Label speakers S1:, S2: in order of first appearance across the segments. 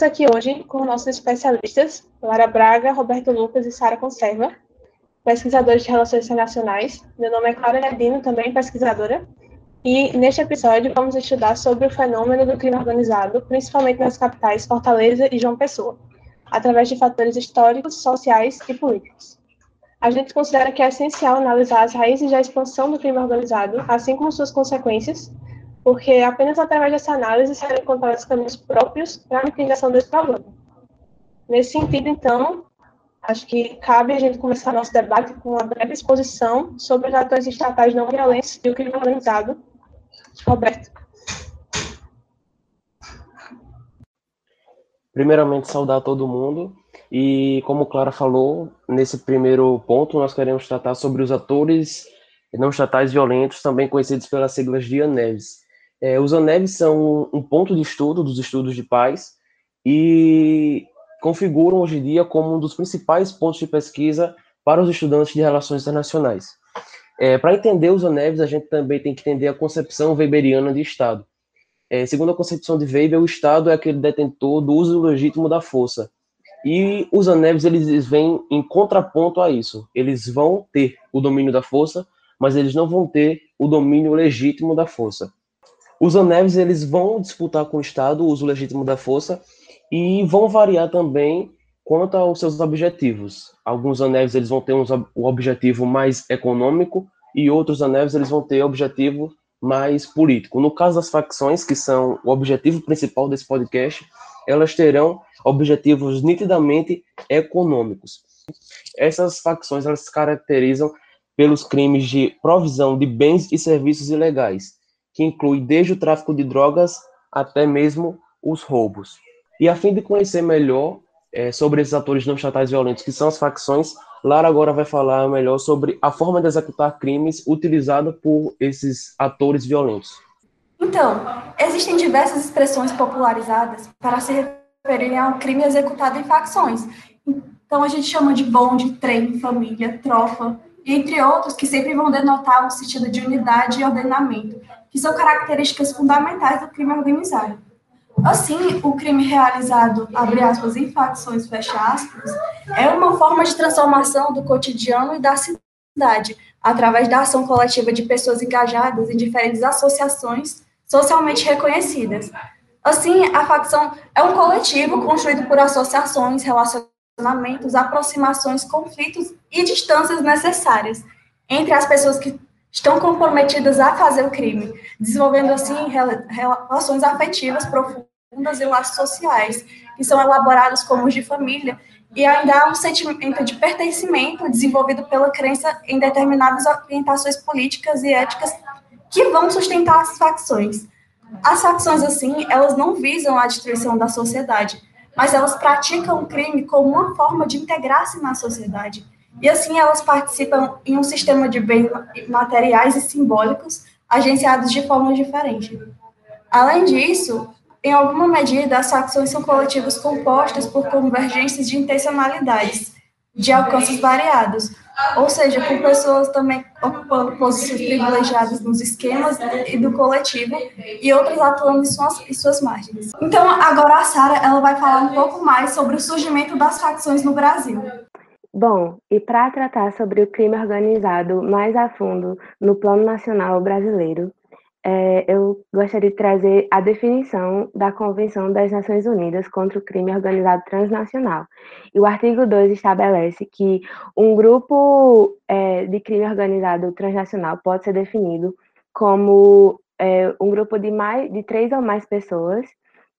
S1: Estamos aqui hoje com nossos especialistas, Lara Braga, Roberto Lucas e Sara Conserva, pesquisadores de Relações Internacionais. Meu nome é Clara Nedino, também pesquisadora. E neste episódio vamos estudar sobre o fenômeno do crime organizado, principalmente nas capitais Fortaleza e João Pessoa, através de fatores históricos, sociais e políticos. A gente considera que é essencial analisar as raízes da expansão do crime organizado, assim como suas consequências, porque apenas através dessa análise serão encontrados caminhos próprios para a mitigação desse problema. Nesse sentido, então, acho que cabe a gente começar nosso debate com uma breve exposição sobre os atores estatais não violentos e o crime organizado. Roberto.
S2: Primeiramente, saudar todo mundo. E, como Clara falou, nesse primeiro ponto, nós queremos tratar sobre os atores não estatais violentos, também conhecidos pelas siglas de ANEVs. É, os ANEVs são um ponto de estudo dos estudos de paz e configuram hoje em dia como um dos principais pontos de pesquisa para os estudantes de relações internacionais. É, para entender os ANEVs, a gente também tem que entender a concepção weberiana de Estado. É, segundo a concepção de Weber, o Estado é aquele detentor do uso legítimo da força. E os ANEVs, eles vêm em contraponto a isso. Eles vão ter o domínio da força, mas eles não vão ter o domínio legítimo da força. Os anéis eles vão disputar com o Estado o uso legítimo da força e vão variar também quanto aos seus objetivos. Alguns anéis eles vão ter um, objetivo mais econômico e outros anéis eles vão ter objetivo mais político. No caso das facções, que são o objetivo principal desse podcast, elas terão objetivos nitidamente econômicos. Essas facções elas se caracterizam pelos crimes de provisão de bens e serviços ilegais, que inclui desde o tráfico de drogas até mesmo os roubos. E a fim de conhecer melhor é, sobre esses atores não estatais violentos, que são as facções, Lara agora vai falar melhor sobre a forma de executar crimes utilizada por esses atores violentos.
S3: Então, existem diversas expressões popularizadas para se referirem ao crime executado em facções. Então, a gente chama de bonde, trem, família, tropa, entre outros que sempre vão denotar um sentido de unidade e ordenamento, que são características fundamentais do crime organizado. Assim, o crime realizado, abre aspas, em facções, fecha aspas, é uma forma de transformação do cotidiano e da cidade, através da ação coletiva de pessoas engajadas em diferentes associações socialmente reconhecidas. Assim, a facção é um coletivo construído por associações, relacionamentos, aproximações, conflitos e distâncias necessárias entre as pessoas que estão comprometidas a fazer o crime, desenvolvendo assim relações afetivas profundas e laços sociais, que são elaborados como de família, e ainda há um sentimento de pertencimento desenvolvido pela crença em determinadas orientações políticas e éticas que vão sustentar as facções. As facções, assim, elas não visam a destruição da sociedade, mas elas praticam o crime como uma forma de integrar-se na sociedade e assim elas participam em um sistema de bens materiais e simbólicos agenciados de forma diferente. Além disso, em alguma medida, as facções são coletivos compostos por convergências de intencionalidades, de alcances variados, ou seja, com pessoas também ocupando posições privilegiadas nos esquemas e do coletivo e outras atuando em suas, em suas margens. Então, agora a Sara ela vai falar um pouco mais sobre o surgimento das facções no Brasil.
S4: Bom, e para tratar sobre o crime organizado mais a fundo no plano nacional brasileiro, é, eu gostaria de trazer a definição da Convenção das Nações Unidas contra o Crime Organizado Transnacional. E o artigo 2 estabelece que um grupo é, de crime organizado transnacional pode ser definido como é, um grupo de, mais, de três ou mais pessoas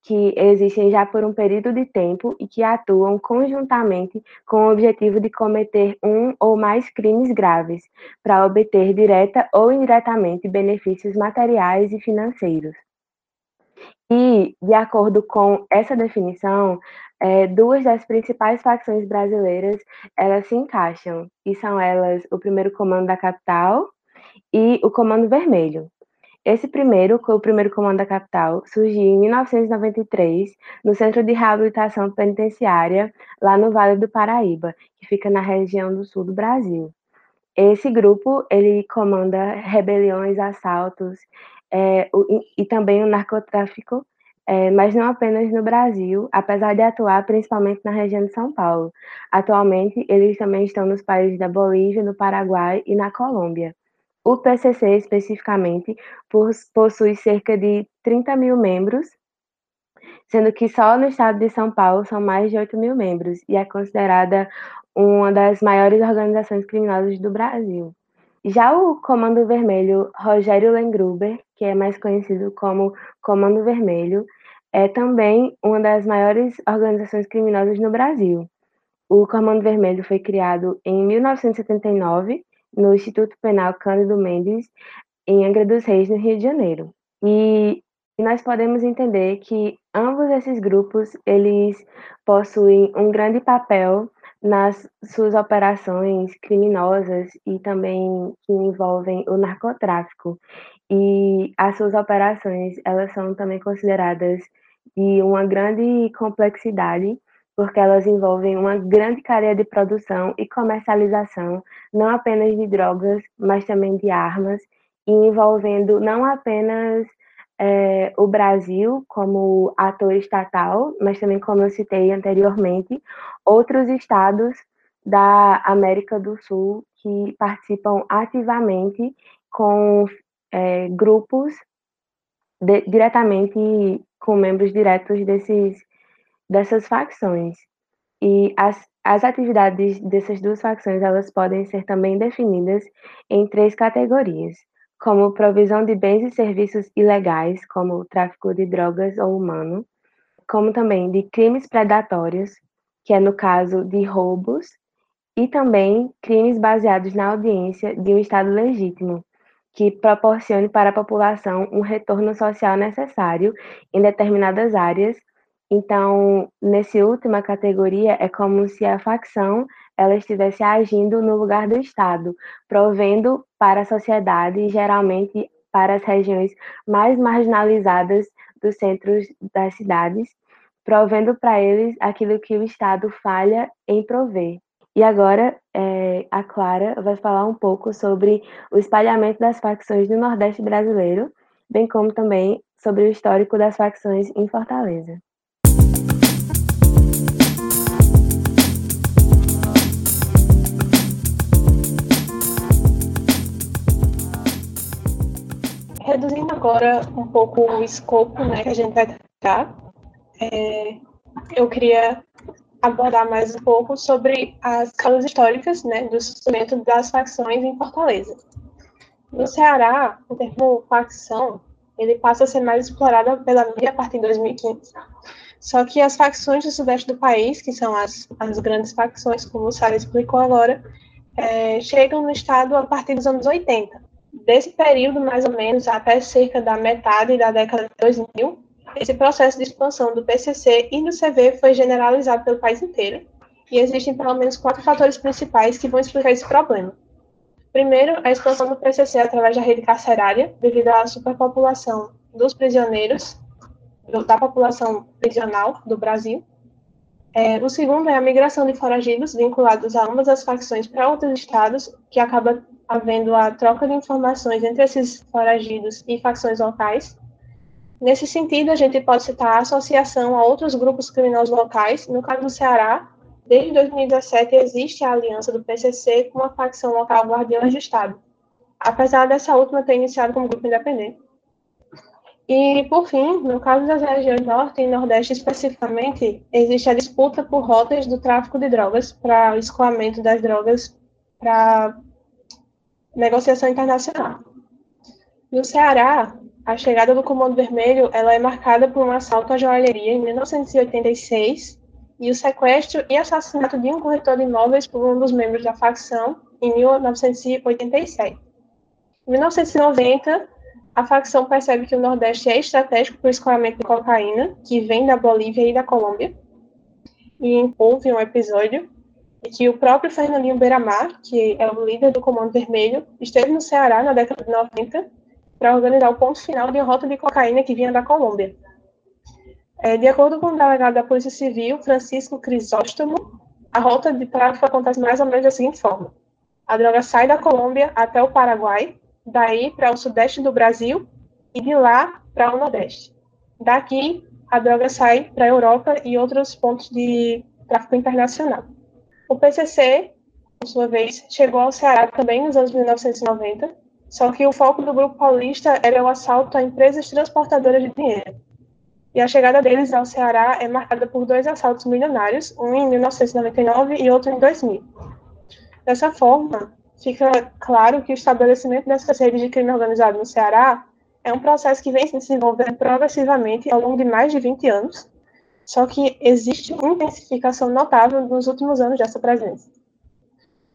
S4: que existem já por um período de tempo e que atuam conjuntamente com o objetivo de cometer um ou mais crimes graves, para obter direta ou indiretamente benefícios materiais e financeiros. E, de acordo com essa definição, é, duas das principais facções brasileiras elas se encaixam, e são elas o primeiro comando da capital e o comando vermelho. Esse primeiro, o primeiro comando da capital, surgiu em 1993 no Centro de Reabilitação Penitenciária, lá no Vale do Paraíba, que fica na região do sul do Brasil. Esse grupo, ele comanda rebeliões, assaltos é, e também o narcotráfico, é, mas não apenas no Brasil, apesar de atuar principalmente na região de São Paulo. Atualmente, eles também estão nos países da Bolívia, no Paraguai e na Colômbia. O PCC, especificamente, possui cerca de 30 mil membros, sendo que só no estado de São Paulo são mais de 8 mil membros, e é considerada uma das maiores organizações criminosas do Brasil. Já o Comando Vermelho Rogério Lengruber, que é mais conhecido como Comando Vermelho, é também uma das maiores organizações criminosas no Brasil. O Comando Vermelho foi criado em 1979 no Instituto Penal Cândido Mendes, em Angra dos Reis, no Rio de Janeiro. E nós podemos entender que ambos esses grupos eles possuem um grande papel nas suas operações criminosas e também que envolvem o narcotráfico. E as suas operações, elas são também consideradas de uma grande complexidade, porque elas envolvem uma grande cadeia de produção e comercialização, não apenas de drogas, mas também de armas, e envolvendo não apenas é, o Brasil como ator estatal, mas também, como eu citei anteriormente, outros estados da América do Sul que participam ativamente com é, grupos de, diretamente com membros diretos desses, dessas facções. E as, as atividades dessas duas facções elas podem ser também definidas em três categorias como provisão de bens e serviços ilegais, como o tráfico de drogas ou humano, como também de crimes predatórios, que é no caso de roubos, e também crimes baseados na audiência de um Estado legítimo, que proporcione para a população um retorno social necessário em determinadas áreas. Então, nessa última categoria, é como se a facção ela estivesse agindo no lugar do Estado, provendo para a sociedade, geralmente para as regiões mais marginalizadas dos centros das cidades, provendo para eles aquilo que o Estado falha em prover. E agora é, a Clara vai falar um pouco sobre o espalhamento das facções no Nordeste brasileiro, bem como também sobre o histórico das facções em Fortaleza.
S1: Reduzindo agora um pouco o escopo né, que a gente vai tratar, é, eu queria abordar mais um pouco sobre as causas históricas né, do surgimento das facções em Fortaleza. No Ceará, o termo facção ele passa a ser mais explorado pela mídia a partir de 2015. Só que as facções do sudeste do país, que são as, as grandes facções, como o Sara explicou agora, é, chegam no estado a partir dos anos 80 desse período, mais ou menos, até cerca da metade da década de 2000, esse processo de expansão do PCC e do CV foi generalizado pelo país inteiro, e existem pelo menos quatro fatores principais que vão explicar esse problema. Primeiro, a expansão do PCC através da rede carcerária, devido à superpopulação dos prisioneiros, da população prisional do Brasil. É, o segundo é a migração de foragidos vinculados a ambas as facções para outros estados, que acaba havendo a troca de informações entre esses foragidos e facções locais. Nesse sentido, a gente pode citar a associação a outros grupos criminosos locais. No caso do Ceará, desde 2017 existe a aliança do PCC com a facção local Guardiões do Estado, apesar dessa última ter iniciado como grupo independente. E, por fim, no caso das regiões Norte e Nordeste especificamente, existe a disputa por rotas do tráfico de drogas para o escoamento das drogas para negociação internacional. No Ceará, a chegada do Comando Vermelho ela é marcada por um assalto à joalheria em 1986 e o sequestro e assassinato de um corretor de imóveis por um dos membros da facção em 1987. Em 1990, a facção percebe que o Nordeste é estratégico para o escoamento de cocaína, que vem da Bolívia e da Colômbia, e envolve um episódio e que o próprio Fernandinho Beiramar, que é o líder do Comando Vermelho, esteve no Ceará na década de 90 para organizar o ponto final de uma rota de cocaína que vinha da Colômbia. É, de acordo com o delegado da Polícia Civil, Francisco Crisóstomo, a rota de tráfico acontece mais ou menos da seguinte forma. A droga sai da Colômbia até o Paraguai, daí para o sudeste do Brasil e de lá para o nordeste. Daqui, a droga sai para a Europa e outros pontos de tráfico internacional. O PCC, por sua vez, chegou ao Ceará também nos anos 1990, só que o foco do grupo paulista era o assalto a empresas transportadoras de dinheiro. E a chegada deles ao Ceará é marcada por dois assaltos milionários, um em 1999 e outro em 2000. Dessa forma, fica claro que o estabelecimento dessas redes de crime organizado no Ceará é um processo que vem se desenvolvendo progressivamente ao longo de mais de 20 anos, só que existe uma intensificação notável nos últimos anos dessa presença.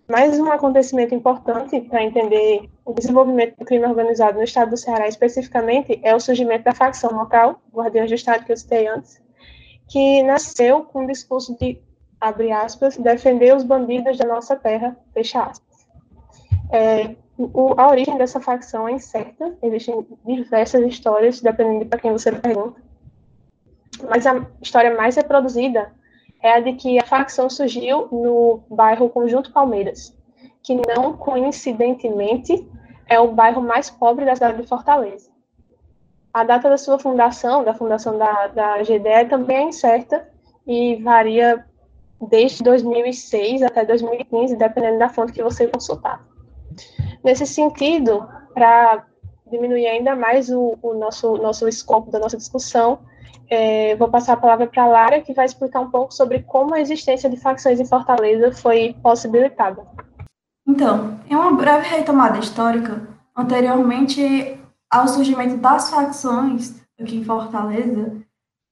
S1: Mais um acontecimento importante para entender o desenvolvimento do crime organizado no estado do Ceará especificamente é o surgimento da facção local, Guardiões do Estado, que eu citei antes, que nasceu com o discurso de, abre aspas, defender os bandidos da nossa terra, fecha aspas. É, o, a origem dessa facção é incerta, existem diversas histórias, dependendo de para quem você pergunta, mas a história mais reproduzida é a de que a facção surgiu no bairro Conjunto Palmeiras, que não coincidentemente é o bairro mais pobre da cidade de Fortaleza. A data da sua fundação, da fundação da, da GDE, também é incerta e varia desde 2006 até 2015, dependendo da fonte que você consultar. Nesse sentido, para diminuir ainda mais o, o, nosso, nosso escopo da nossa discussão, é, vou passar a palavra para a Lara, que vai explicar um pouco sobre como a existência de facções em Fortaleza foi possibilitada.
S3: Então, em uma breve retomada histórica, anteriormente ao surgimento das facções aqui em Fortaleza,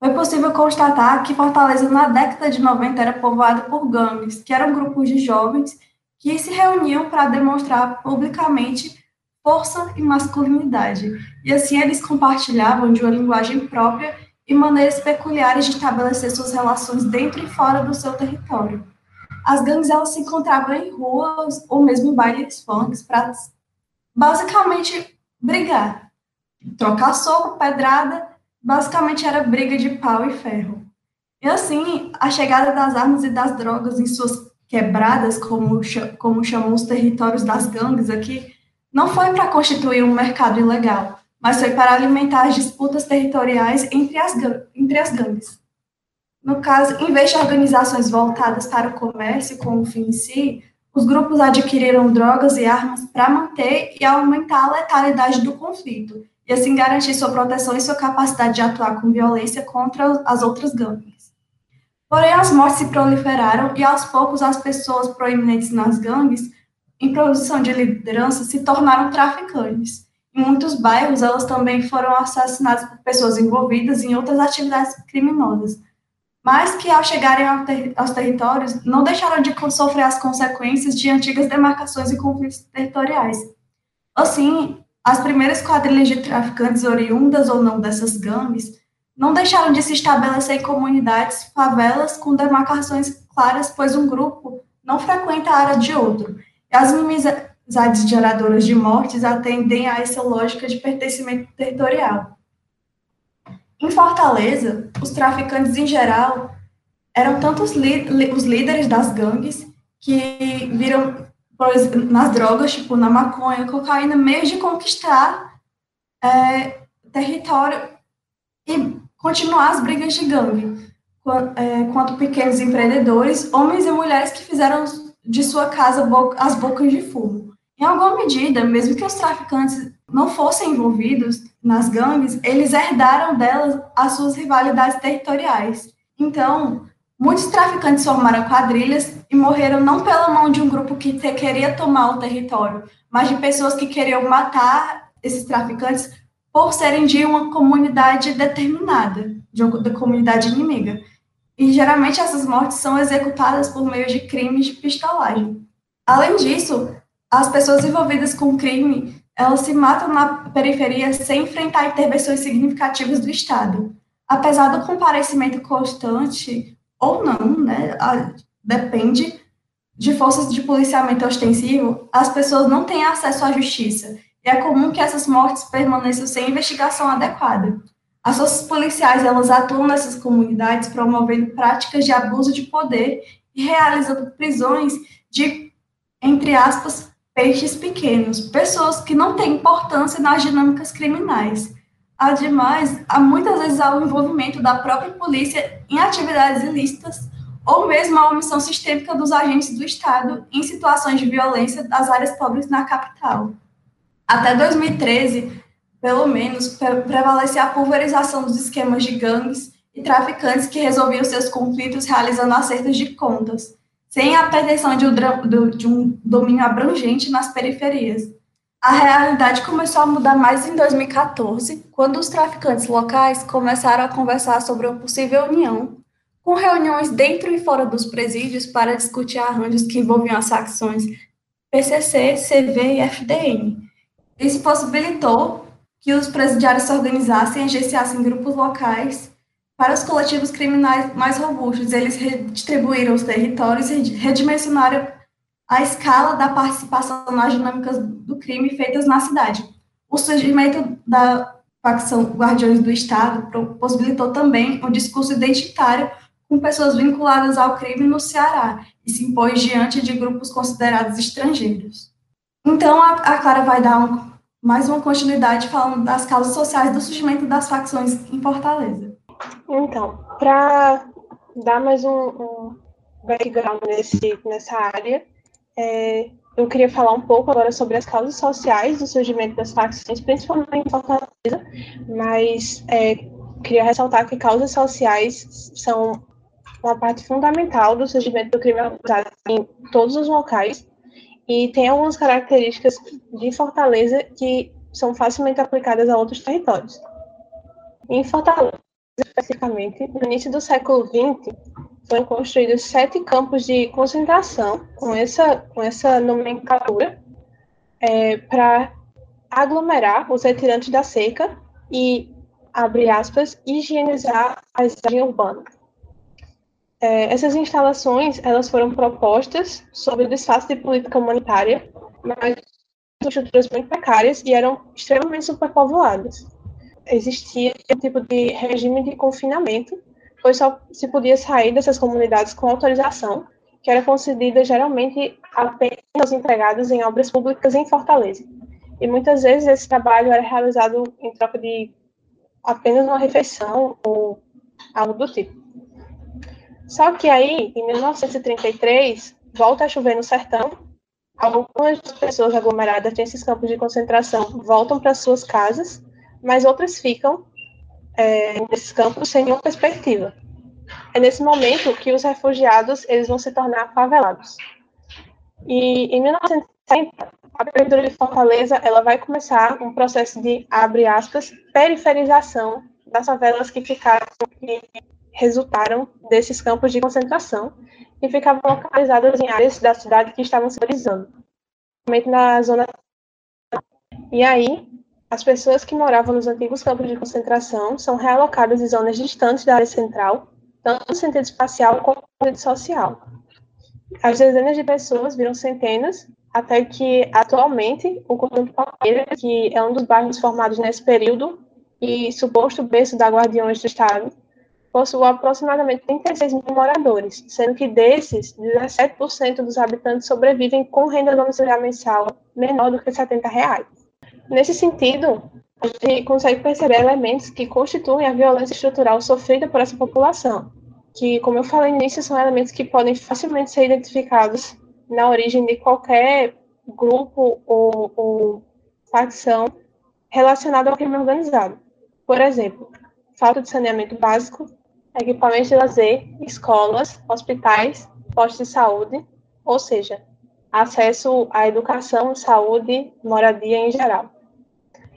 S3: foi possível constatar que Fortaleza, na década de 90, era povoada por gangues, que eram grupos de jovens que se reuniam para demonstrar publicamente força e masculinidade. E assim eles compartilhavam de uma linguagem própria e maneiras peculiares de estabelecer suas relações dentro e fora do seu território. As gangues elas se encontravam em ruas ou mesmo em bailes funks para basicamente brigar, trocar soco, pedrada, basicamente era briga de pau e ferro. E assim, a chegada das armas e das drogas em suas quebradas, como, como chamam os territórios das gangues aqui, não foi para constituir um mercado ilegal, mas foi para alimentar as disputas territoriais entre as, entre as gangues. No caso, em vez de organizações voltadas para o comércio com o fim em si, os grupos adquiriram drogas e armas para manter e aumentar a letalidade do conflito, e assim garantir sua proteção e sua capacidade de atuar com violência contra as outras gangues. Porém, as mortes se proliferaram e aos poucos as pessoas proeminentes nas gangues, em produção de liderança, se tornaram traficantes. Em muitos bairros, elas também foram assassinadas por pessoas envolvidas em outras atividades criminosas, mas que, ao chegarem ao ter aos territórios, não deixaram de sofrer as consequências de antigas demarcações e conflitos territoriais. Assim, as primeiras quadrilhas de traficantes oriundas ou não dessas gangues não deixaram de se estabelecer em comunidades, favelas com demarcações claras, pois um grupo não frequenta a área de outro. E as amizades geradoras de mortes atendem a essa lógica de pertencimento territorial. Em Fortaleza, os traficantes em geral eram tanto os, líderes das gangues que viram nas drogas, tipo na maconha, cocaína, meio de conquistar é, território e continuar as brigas de gangue, é, quanto pequenos empreendedores, homens e mulheres que fizeram de sua casa as bocas de fumo. Em alguma medida, mesmo que os traficantes não fossem envolvidos nas gangues, eles herdaram delas as suas rivalidades territoriais. Então, muitos traficantes formaram quadrilhas e morreram não pela mão de um grupo que queria tomar o território, mas de pessoas que queriam matar esses traficantes por serem de uma comunidade determinada, de uma da comunidade inimiga. E geralmente essas mortes são executadas por meio de crimes de pistolagem. Além disso, as pessoas envolvidas com crime, elas se matam na periferia sem enfrentar intervenções significativas do Estado. Apesar do comparecimento constante, ou não, né, a, depende de forças de policiamento ostensivo, as pessoas não têm acesso à justiça, e é comum que essas mortes permaneçam sem investigação adequada. As forças policiais, elas atuam nessas comunidades promovendo práticas de abuso de poder e realizando prisões de, entre aspas, peixes pequenos, pessoas que não têm importância nas dinâmicas criminais. Ademais, há muitas vezes há o envolvimento da própria polícia em atividades ilícitas ou mesmo a omissão sistêmica dos agentes do Estado em situações de violência das áreas pobres na capital. Até 2013, pelo menos, prevalecia a pulverização dos esquemas de gangues e traficantes que resolviam seus conflitos realizando acertos de contas, sem a pretensão de um domínio abrangente nas periferias. A realidade começou a mudar mais em 2014, quando os traficantes locais começaram a conversar sobre uma possível união, com reuniões dentro e fora dos presídios para discutir arranjos que envolviam as facções PCC, CV e FDN. Isso possibilitou que os presidiários se organizassem e agenciassem grupos locais para os coletivos criminais mais robustos. Eles redistribuíram os territórios e redimensionaram a escala da participação nas dinâmicas do crime feitas na cidade. O surgimento da facção Guardiões do Estado possibilitou também um discurso identitário com pessoas vinculadas ao crime no Ceará e se impôs diante de grupos considerados estrangeiros. Então, a, a Clara vai dar um, mais uma continuidade falando das causas sociais do surgimento das facções em Fortaleza.
S1: Então, para dar mais um, um background nesse, nessa área, é, eu queria falar um pouco agora sobre as causas sociais do surgimento das facções, principalmente em Fortaleza, mas é, queria ressaltar que causas sociais são uma parte fundamental do surgimento do crime organizado em todos os locais e tem algumas características de Fortaleza que são facilmente aplicadas a outros territórios. Em Fortaleza, especificamente, no início do século XX, foram construídos sete campos de concentração com essa, com essa nomenclatura é, para aglomerar os retirantes da seca e, abre aspas, higienizar a paisagem urbana. É, essas instalações elas foram propostas sob o disfarce de política humanitária, mas estruturas muito precárias e eram extremamente superpovoadas. Existia um tipo de regime de confinamento pois só se podia sair dessas comunidades com autorização, que era concedida geralmente apenas aos empregados em obras públicas em Fortaleza. E muitas vezes esse trabalho era realizado em troca de apenas uma refeição ou algo do tipo. Só que aí, em 1933, volta a chover no sertão, algumas pessoas aglomeradas nesses campos de concentração voltam para suas casas, mas outras ficam é, nesses campos sem nenhuma perspectiva. É nesse momento que os refugiados eles vão se tornar favelados. E em 1960, a prefeitura de Fortaleza ela vai começar um processo de abre aspas periferização das favelas que ficaram que resultaram desses campos de concentração e ficavam localizadas em áreas da cidade que estavam se valorizando, principalmente na zona e aí as pessoas que moravam nos antigos campos de concentração são realocadas em zonas distantes da área central, tanto no sentido espacial como no sentido social. As dezenas de pessoas viram centenas, até que, atualmente, o conjunto Palmeira, que é um dos bairros formados nesse período e suposto berço da Guardiões do Estado, possui aproximadamente 36 mil moradores, sendo que desses, 17% dos habitantes sobrevivem com renda domiciliar mensal menor do que 70 reais. Nesse sentido, a gente consegue perceber elementos que constituem a violência estrutural sofrida por essa população, que, como eu falei no início, são elementos que podem facilmente ser identificados na origem de qualquer grupo ou, ou facção relacionada ao crime organizado. Por exemplo, falta de saneamento básico, equipamentos de lazer, escolas, hospitais, postos de saúde, ou seja, acesso à educação, saúde, moradia em geral.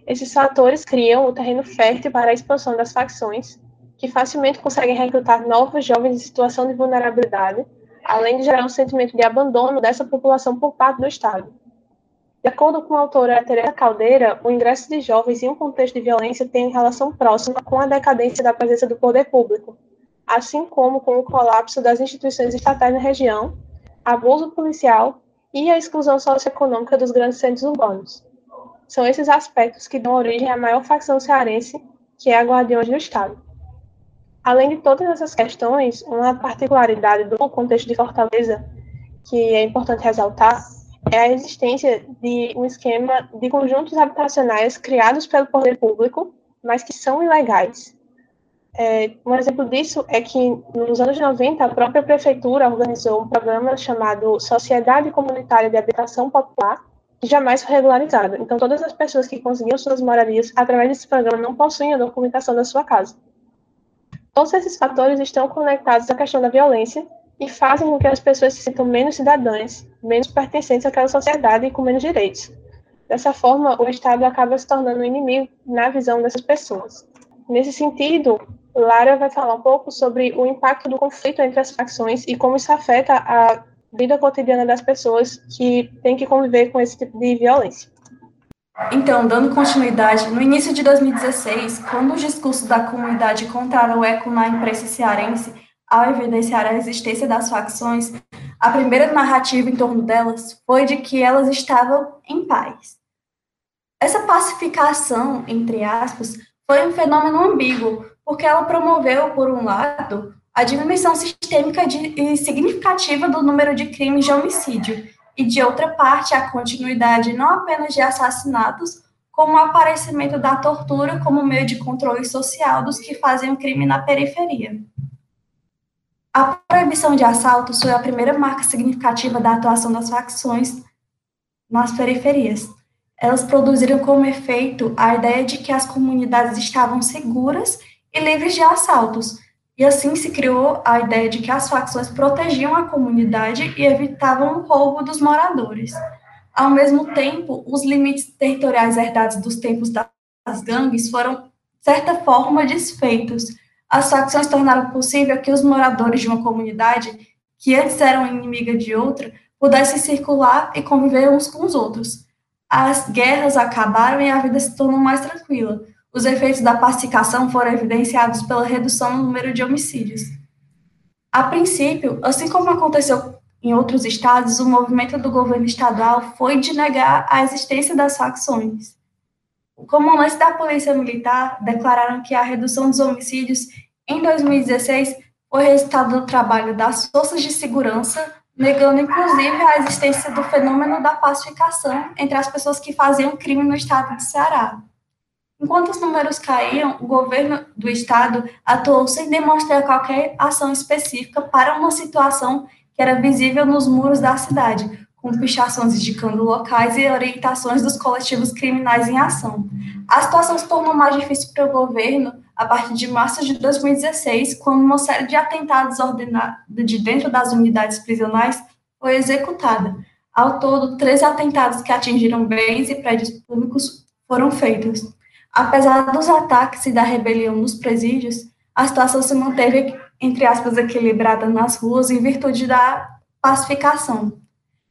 S1: Esses fatores criam o terreno fértil para a expansão das facções, que facilmente conseguem recrutar novos jovens em situação de vulnerabilidade, além de gerar um sentimento de abandono dessa população por parte do Estado. De acordo com a autora Teresa Caldeira, o ingresso de jovens em um contexto de violência tem relação próxima com a decadência da presença do poder público, assim como com o colapso das instituições estatais na região, abuso policial e a exclusão socioeconômica dos grandes centros urbanos. São esses aspectos que dão origem à maior facção cearense, que é a Guardiões do Estado. Além de todas essas questões, uma particularidade do contexto de Fortaleza que é importante ressaltar é a existência de um esquema de conjuntos habitacionais criados pelo poder público, mas que são ilegais. É, um exemplo disso é que, nos anos 90, a própria prefeitura organizou um programa chamado Sociedade Comunitária de Habitação Popular, jamais foi regularizado. Então, todas as pessoas que conseguiam suas moradias através desse programa não possuem a documentação da sua casa. Todos esses fatores estão conectados à questão da violência e fazem com que as pessoas se sintam menos cidadãs, menos pertencentes àquela sociedade e com menos direitos. Dessa forma, o Estado acaba se tornando um inimigo na visão dessas pessoas. Nesse sentido, Lara vai falar um pouco sobre o impacto do conflito entre as facções e como isso afeta a vida cotidiana das pessoas que têm que conviver com esse tipo de violência.
S3: Então, dando continuidade, no início de 2016, quando os discursos da comunidade encontraram eco na imprensa cearense, ao evidenciar a existência das facções, a primeira narrativa em torno delas foi de que elas estavam em paz. Essa pacificação, entre aspas, foi um fenômeno ambíguo, porque ela promoveu, por um lado, a diminuição sistêmica de, e significativa do número de crimes de homicídio, e, de outra parte, a continuidade não apenas de assassinatos, como o aparecimento da tortura como meio de controle social dos que fazem o crime na periferia. A proibição de assaltos foi a primeira marca significativa da atuação das facções nas periferias. Elas produziram como efeito a ideia de que as comunidades estavam seguras e livres de assaltos. E assim se criou a ideia de que as facções protegiam a comunidade e evitavam o roubo dos moradores. Ao mesmo tempo, os limites territoriais herdados dos tempos das gangues foram, de certa forma, desfeitos. As facções tornaram possível que os moradores de uma comunidade, que antes eram inimiga de outra, pudessem circular e conviver uns com os outros. As guerras acabaram e a vida se tornou mais tranquila os efeitos da pacificação foram evidenciados pela redução no número de homicídios. A princípio, assim como aconteceu em outros estados, o movimento do governo estadual foi de negar a existência das facções. O comandante da Polícia Militar declararam que a redução dos homicídios em 2016 foi resultado do trabalho das forças de segurança, negando inclusive a existência do fenômeno da pacificação entre as pessoas que faziam crime no estado de Ceará. Enquanto os números caíam, o governo do estado atuou sem demonstrar qualquer ação específica para uma situação que era visível nos muros da cidade, com pichações indicando locais e orientações dos coletivos criminais em ação. A situação se tornou mais difícil para o governo a partir de março de 2016, quando uma série de atentados ordenados de dentro das unidades prisionais foi executada. Ao todo, 13 atentados que atingiram bens e prédios públicos foram feitos. Apesar dos ataques e da rebelião nos presídios, a situação se manteve, entre aspas, equilibrada nas ruas em virtude da pacificação,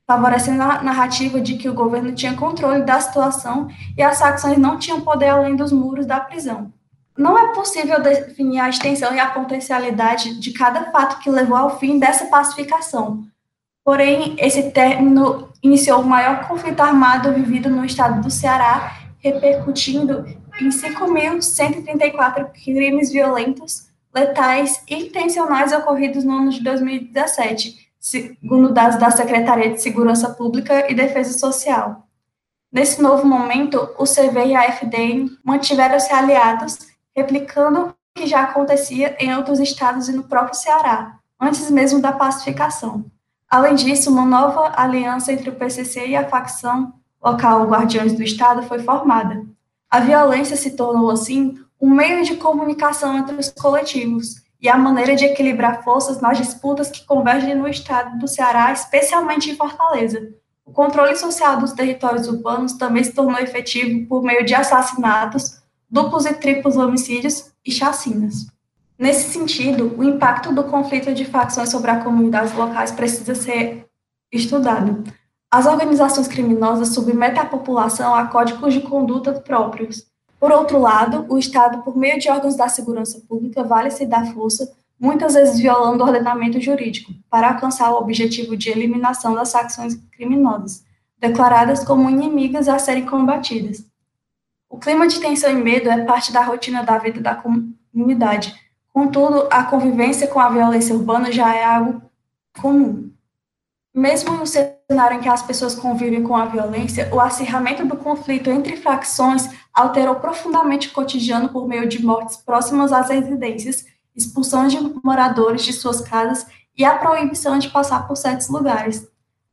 S3: favorecendo a narrativa de que o governo tinha controle da situação e as facções não tinham poder além dos muros da prisão. Não é possível definir a extensão e a potencialidade de cada fato que levou ao fim dessa pacificação. Porém, esse término iniciou o maior conflito armado vivido no estado do Ceará, repercutindo em 5.134 crimes violentos, letais e intencionais ocorridos no ano de 2017, segundo dados da Secretaria de Segurança Pública e Defesa Social. Nesse novo momento, o CV e a FDN mantiveram-se aliados, replicando o que já acontecia em outros estados e no próprio Ceará, antes mesmo da pacificação. Além disso, uma nova aliança entre o PCC e a facção local Guardiões do Estado foi formada, a violência se tornou, assim, um meio de comunicação entre os coletivos e a maneira de equilibrar forças nas disputas que convergem no estado do Ceará, especialmente em Fortaleza. O controle social dos territórios urbanos também se tornou efetivo por meio de assassinatos, duplos e triplos homicídios e chacinas. Nesse sentido, o impacto do conflito de facções sobre as comunidades locais precisa ser estudado. As organizações criminosas submetem a população a códigos de conduta próprios. Por outro lado, o Estado, por meio de órgãos da segurança pública, vale-se da força, muitas vezes violando o ordenamento jurídico, para alcançar o objetivo de eliminação das facções criminosas, declaradas como inimigas a serem combatidas. O clima de tensão e medo é parte da rotina da vida da comunidade. Contudo, a convivência com a violência urbana já é algo comum. mesmo em um cenário em que as pessoas convivem com a violência, o acirramento do conflito entre facções alterou profundamente o cotidiano por meio de mortes próximas às residências, expulsão de moradores de suas casas e a proibição de passar por certos lugares.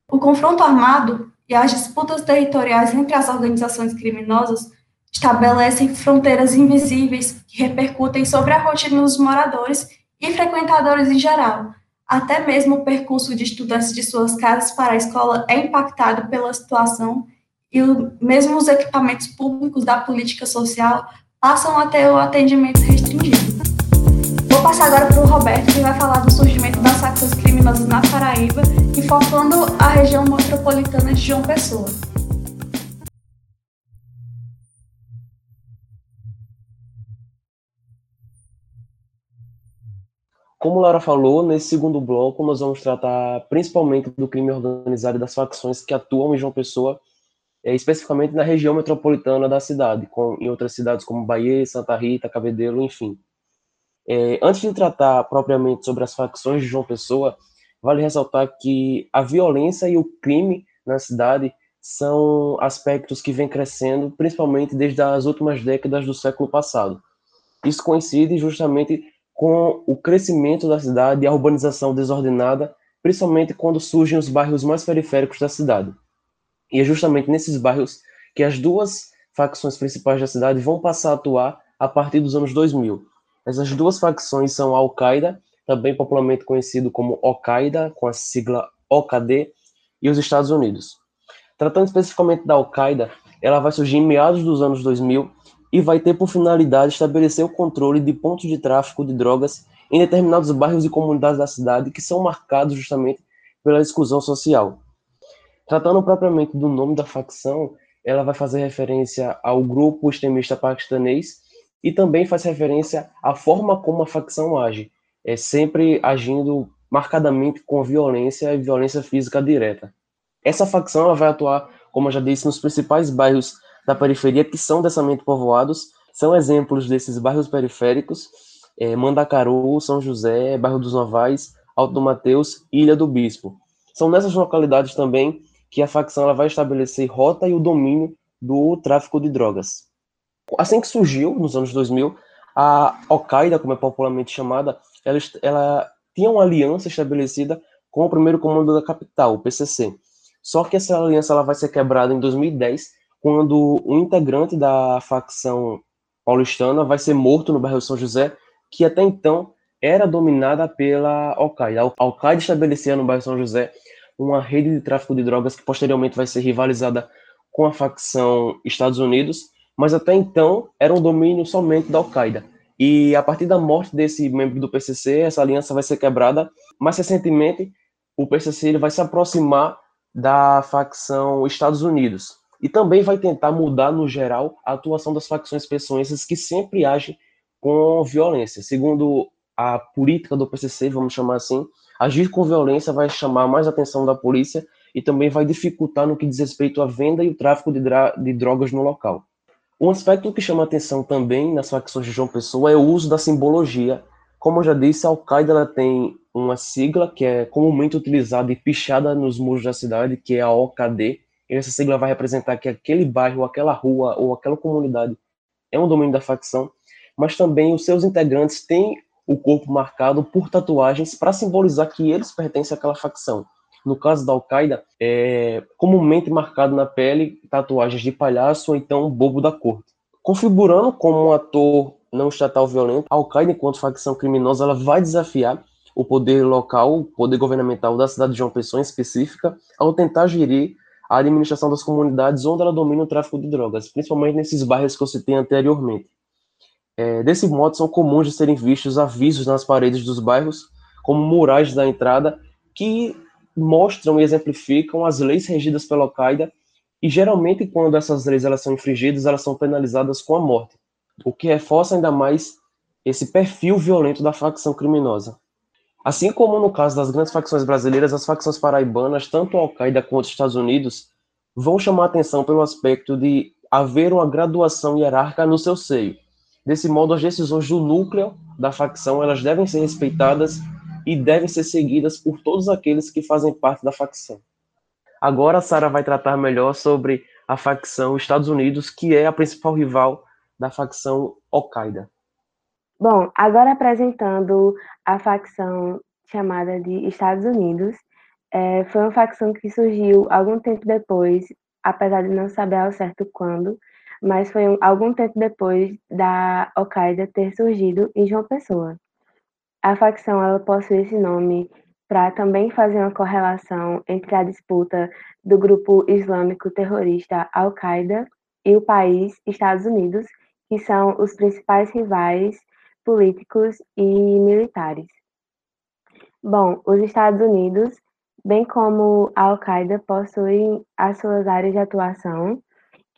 S3: O confronto armado e as disputas territoriais entre as organizações criminosas estabelecem fronteiras invisíveis que repercutem sobre a rotina dos moradores e frequentadores em geral. Até mesmo o percurso de estudantes de suas casas para a escola é impactado pela situação e o, mesmo os equipamentos públicos da política social passam a ter o atendimento restringido. Vou passar agora para o Roberto, que vai falar do surgimento das facções criminosas na Paraíba, enfocando a região metropolitana de João Pessoa.
S2: Como Lara falou, nesse segundo bloco nós vamos tratar principalmente do crime organizado e das facções que atuam em João Pessoa, é, especificamente na região metropolitana da cidade, com, em outras cidades como Bahia, Santa Rita, Cabedelo, enfim. É, antes de tratar propriamente sobre as facções de João Pessoa, vale ressaltar que a violência e o crime na cidade são aspectos que vêm crescendo, principalmente desde as últimas décadas do século passado. Isso coincide justamente com o crescimento da cidade e a urbanização desordenada, principalmente quando surgem os bairros mais periféricos da cidade. E é justamente nesses bairros que as duas facções principais da cidade vão passar a atuar a partir dos anos 2000. Essas duas facções são a Al-Qaeda, também popularmente conhecido como Al-Qaeda, com a sigla OKD, e os Estados Unidos. Tratando especificamente da Al-Qaeda, ela vai surgir em meados dos anos 2000 e vai ter por finalidade estabelecer o controle de pontos de tráfico de drogas em determinados bairros e comunidades da cidade que são marcados justamente pela exclusão social. Tratando propriamente do nome da facção, ela vai fazer referência ao grupo extremista paquistanês e também faz referência à forma como a facção age, é sempre agindo marcadamente com violência e violência física direta. Essa facção ela vai atuar, como eu já disse, nos principais bairros da periferia que são densamente povoados. São exemplos desses bairros periféricos: é, Mandacaru, São José, Bairro dos Novais, Alto do Mateus Ilha do Bispo. São nessas localidades também que a facção ela vai estabelecer rota e o domínio do tráfico de drogas. Assim que surgiu, nos anos 2000, a Al-Qaeda, como é popularmente chamada, ela, ela tinha uma aliança estabelecida com o primeiro comando da capital, o PCC. Só que essa aliança ela vai ser quebrada em 2010 quando um integrante da facção paulistana vai ser morto no bairro São José, que até então era dominada pela Al-Qaeda. A Al-Qaeda estabelecia no bairro São José uma rede de tráfico de drogas que posteriormente vai ser rivalizada com a facção Estados Unidos, mas até então era um domínio somente da Al-Qaeda. E a partir da morte desse membro do PCC, essa aliança vai ser quebrada. Mais recentemente, o PCC ele vai se aproximar da facção Estados Unidos, e também vai tentar mudar, no geral, a atuação das facções pessoenses que sempre agem com violência. Segundo a política do PCC, vamos chamar assim, agir com violência vai chamar mais atenção da polícia e também vai dificultar no que diz respeito à venda e o tráfico de, de drogas no local. Um aspecto que chama atenção também nas facções de João Pessoa é o uso da simbologia. Como eu já disse, a Al-Qaeda tem uma sigla que é comumente utilizada e pichada nos muros da cidade, que é a OKD, essa sigla vai representar que aquele bairro, aquela rua ou aquela comunidade é um domínio da facção, mas também os seus integrantes têm o corpo marcado por tatuagens para simbolizar que eles pertencem àquela facção. No caso da Al-Qaeda, é comumente marcado na pele tatuagens de palhaço ou então bobo da corte. Configurando como um ator não estatal violento, a Al-Qaeda, enquanto facção criminosa, ela vai desafiar o poder local, o poder governamental da cidade de João Pessoa em específica, ao tentar gerir a administração das comunidades onde ela domina o tráfico de drogas, principalmente nesses bairros que eu citei anteriormente. É, desse modo, são comuns de serem vistos avisos nas paredes dos bairros, como murais da entrada, que mostram e exemplificam as leis regidas pela Al-Qaeda, e geralmente, quando essas leis elas são infringidas, elas são penalizadas com a morte, o que reforça ainda mais esse perfil violento da facção criminosa. Assim como no caso das grandes facções brasileiras, as facções paraibanas, tanto Al-Qaeda quanto os Estados Unidos, vão chamar atenção pelo aspecto de haver uma graduação hierárquica no seu seio. Desse modo, as decisões do núcleo da facção elas devem ser respeitadas e devem ser seguidas por todos aqueles que fazem parte da facção. Agora a Sara vai tratar melhor sobre a facção Estados Unidos, que é a principal rival da facção Al-Qaeda.
S4: Bom, agora apresentando a facção chamada de Estados Unidos, é, foi uma facção que surgiu algum tempo depois, apesar de não saber ao certo quando, mas foi um, algum tempo depois da Al-Qaeda ter surgido em João Pessoa. A facção ela possui esse nome para também fazer uma correlação entre a disputa do grupo islâmico terrorista Al-Qaeda e o país Estados Unidos, que são os principais rivais políticos e militares. Bom, os Estados Unidos, bem como a Al-Qaeda, possuem as suas áreas de atuação,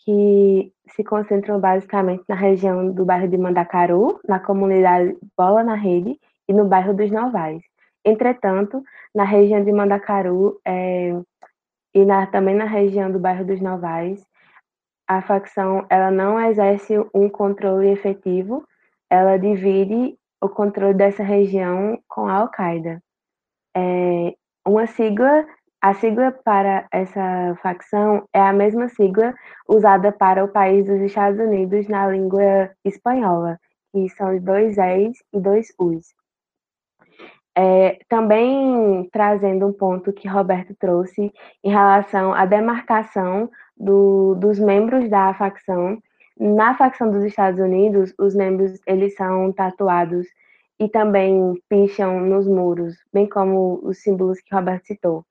S4: que se concentram basicamente na região do bairro de Mandacaru, na comunidade Bola na Rede e no bairro dos Novais. Entretanto, na região de Mandacaru é, e na, também na região do bairro dos Novais, a facção ela não exerce um controle efetivo, ela divide o controle dessa região com a Al-Qaeda. É, uma sigla a sigla para essa facção é a mesma sigla usada para o país dos Estados Unidos na língua espanhola, que são dois E's e dois U's. É, também trazendo um ponto que Roberto trouxe em relação à demarcação do, dos membros da facção. Na facção dos Estados Unidos, os membros eles são tatuados e também pincham nos muros, bem como os símbolos que Roberto citou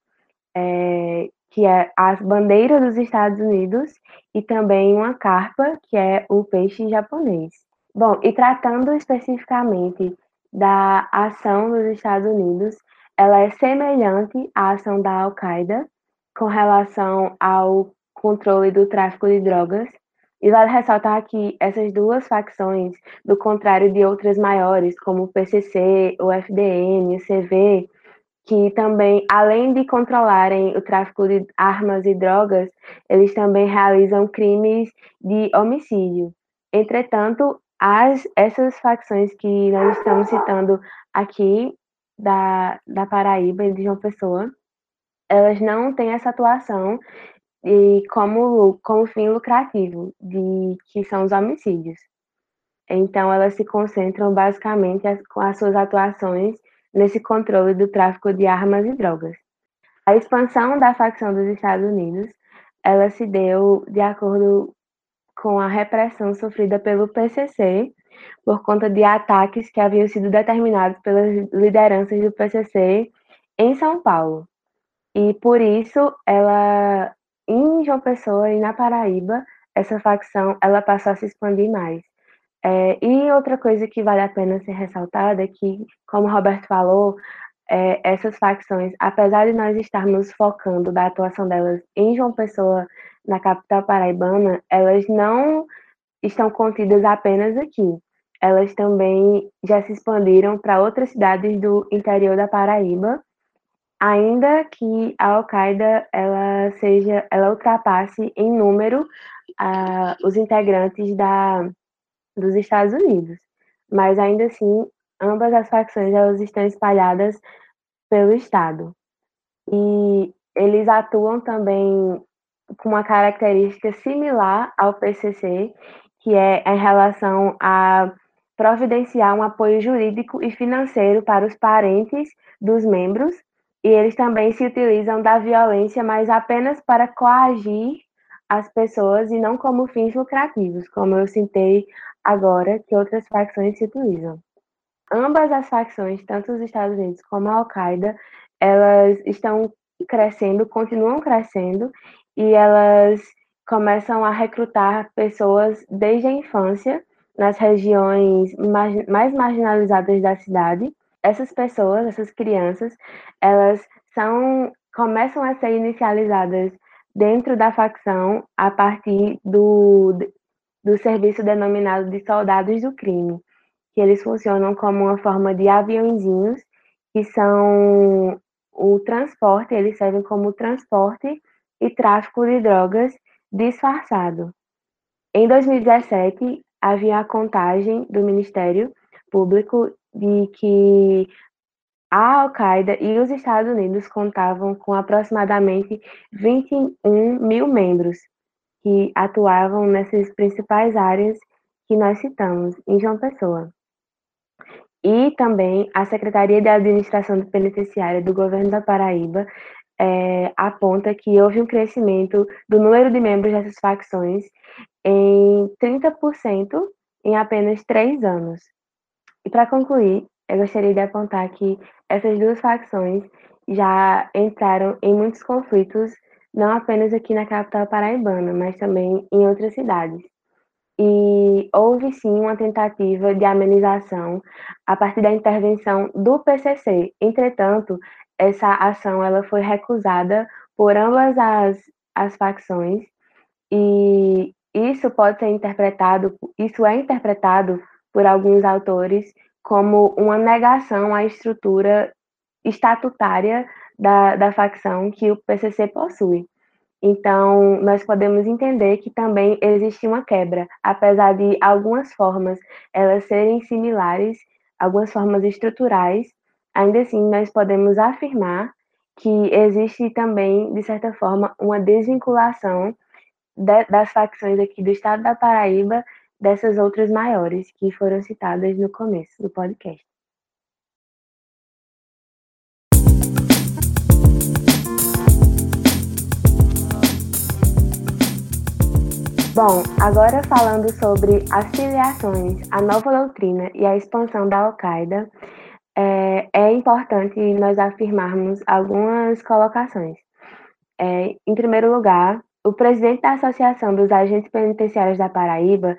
S4: é, que é a bandeira dos Estados Unidos, e também uma carpa, que é o peixe japonês. Bom, e tratando especificamente da ação dos Estados Unidos, ela é semelhante à ação da Al-Qaeda com relação ao controle do tráfico de drogas. E vale ressaltar que essas duas facções, do contrário de outras maiores, como o PCC, o FDN, o CV, que também, além de controlarem o tráfico de armas e drogas, eles também realizam crimes de homicídio. Entretanto, as, essas facções que nós estamos citando aqui da, da Paraíba e de João Pessoa, elas não têm essa atuação e como, como fim lucrativo, de que são os homicídios. Então, elas se concentram basicamente as, com as suas atuações nesse controle do tráfico de armas e drogas. A expansão da facção dos Estados Unidos, ela se deu de acordo com a repressão sofrida pelo PCC por conta de ataques que haviam sido determinados pelas lideranças do PCC em São Paulo. E por isso, ela em João Pessoa e na Paraíba, essa facção ela passou a se expandir mais. É, e outra coisa que vale a pena ser ressaltada é que, como o Roberto falou, é, essas facções, apesar de nós estarmos focando da atuação delas em João Pessoa, na capital paraibana, elas não estão contidas apenas aqui. Elas também já se expandiram para outras cidades do interior da Paraíba, ainda que a Al-Qaeda ela seja, ela ultrapasse em número os integrantes da dos Estados Unidos. Mas ainda assim, ambas as facções elas estão espalhadas pelo estado. E eles atuam também com uma característica similar ao PCC, que é em relação a providenciar um apoio jurídico e financeiro para os parentes dos membros, e eles também se utilizam da violência, mas apenas para coagir as pessoas e não como fins lucrativos, como eu citei agora que outras facções se utilizam. Ambas as facções, tanto os Estados Unidos como a Al-Qaeda, elas estão crescendo, continuam crescendo, e elas começam a recrutar pessoas desde a infância nas regiões mais marginalizadas da cidade. Essas pessoas, essas crianças, elas são começam a ser inicializadas dentro da facção a partir do, do serviço denominado de soldados do crime, que eles funcionam como uma forma de aviãozinhos que são o transporte, eles servem como transporte e tráfico de drogas disfarçado. Em 2017, havia a contagem do Ministério Público de que A Al-Qaeda e os Estados Unidos contavam com aproximadamente 21 mil membros que atuavam nessas principais áreas que nós citamos em João Pessoa. E também a Secretaria de Administração Penitenciária do Governo da Paraíba é, aponta que houve um crescimento do número de membros dessas facções em 30% em apenas três anos. E para concluir, eu gostaria de apontar que essas duas facções já entraram em muitos conflitos, não apenas aqui na capital paraibana, mas também em outras cidades. E houve sim uma tentativa de amenização a partir da intervenção do PCC. Entretanto, essa ação ela foi recusada por ambas as, as facções e isso pode ser interpretado, isso é interpretado por alguns autores como uma negação à estrutura estatutária da, da facção que o PCC possui. Então, nós podemos entender que também existe uma quebra, apesar de algumas formas elas serem similares, algumas formas estruturais, ainda assim nós podemos afirmar que existe também, de certa forma, uma desvinculação de, das facções aqui do estado da Paraíba dessas outras maiores que foram citadas no começo do podcast. Bom, agora falando sobre as filiações, a nova doutrina e a expansão da Al-Qaeda, é, é, importante nós afirmarmos algumas colocações. É, em primeiro lugar, o presidente da Associação dos Agentes Penitenciários da Paraíba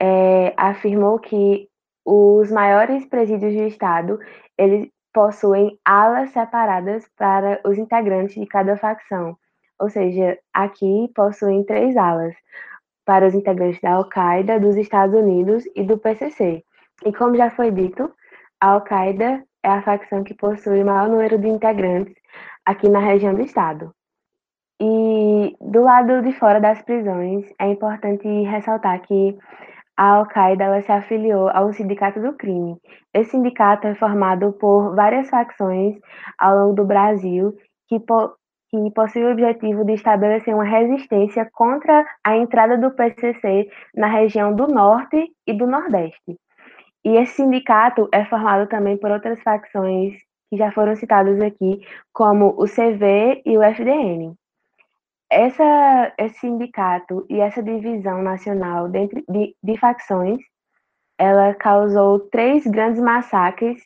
S4: é, afirmou que os maiores presídios do Estado eles possuem alas separadas para os integrantes de cada facção. Ou seja, aqui possuem três alas para os integrantes da Al-Qaeda, dos Estados Unidos e do PCC. E como já foi dito, a Al-Qaeda é a facção que possui o maior número de integrantes aqui na região do estado. E do lado de fora das prisões, é importante ressaltar que a Al-Qaeda se afiliou ao Sindicato do Crime. Esse sindicato é formado por várias facções ao longo do Brasil que, que possui o objetivo de estabelecer uma resistência contra a entrada do PCC na região do Norte e do Nordeste. E esse sindicato é formado também por outras facções que já foram citadas aqui, como o CV e o FDN. Essa, esse sindicato e essa divisão nacional dentro de, de facções, ela causou três grandes massacres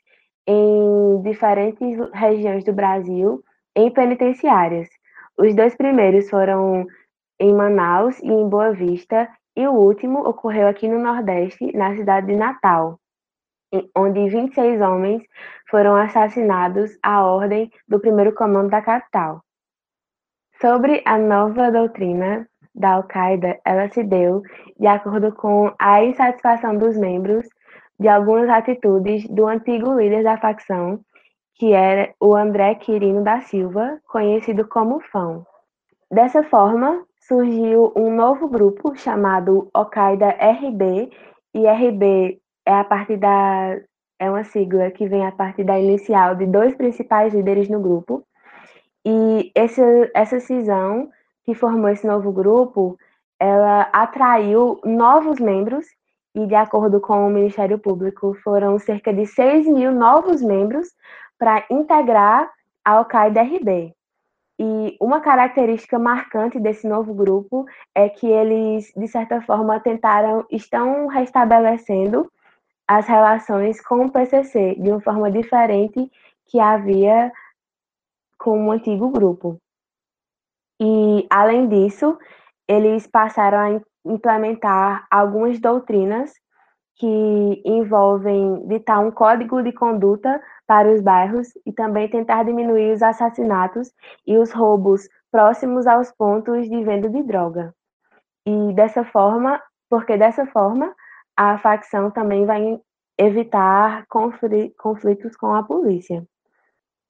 S4: em diferentes regiões do Brasil em penitenciárias. Os dois primeiros foram em Manaus e em Boa Vista, e o último ocorreu aqui no Nordeste, na cidade de Natal, onde 26 homens foram assassinados à ordem do primeiro comando da capital. Sobre a nova doutrina da Al-Qaeda, ela se deu de acordo com a insatisfação dos membros de algumas atitudes do antigo líder da facção, que era o André Quirino da Silva, conhecido como Fão. Dessa forma, surgiu um novo grupo chamado Al-Qaeda RB, e RB é a partir da é uma sigla que vem a partir da inicial de dois principais líderes no grupo. E esse, essa cisão que formou esse novo grupo, ela atraiu novos membros e, de acordo com o Ministério Público, foram cerca de 6 mil novos membros para integrar a Al-Qaeda RB. E uma característica marcante desse novo grupo é que eles, de certa forma, tentaram, estão restabelecendo as relações com o PCC de uma forma diferente que havia com o antigo grupo. E, além disso, eles passaram a implementar algumas doutrinas que envolvem ditar um código de conduta para os bairros e também tentar diminuir os assassinatos e os roubos próximos aos pontos de venda de droga. E dessa forma, porque dessa forma, a facção também vai evitar conflitos com a polícia.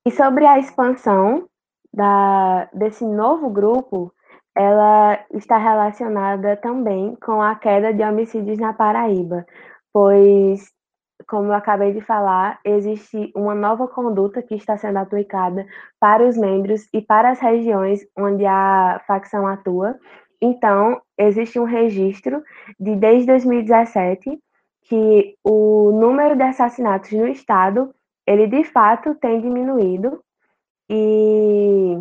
S4: E sobre a expansão da, desse novo grupo, ela está relacionada também com a queda de homicídios na Paraíba, pois como eu acabei de falar, existe uma nova conduta que está sendo aplicada para os membros e para as regiões onde a facção atua. Então, existe um registro de desde 2017 que o número de assassinatos no estado, ele de fato tem diminuído e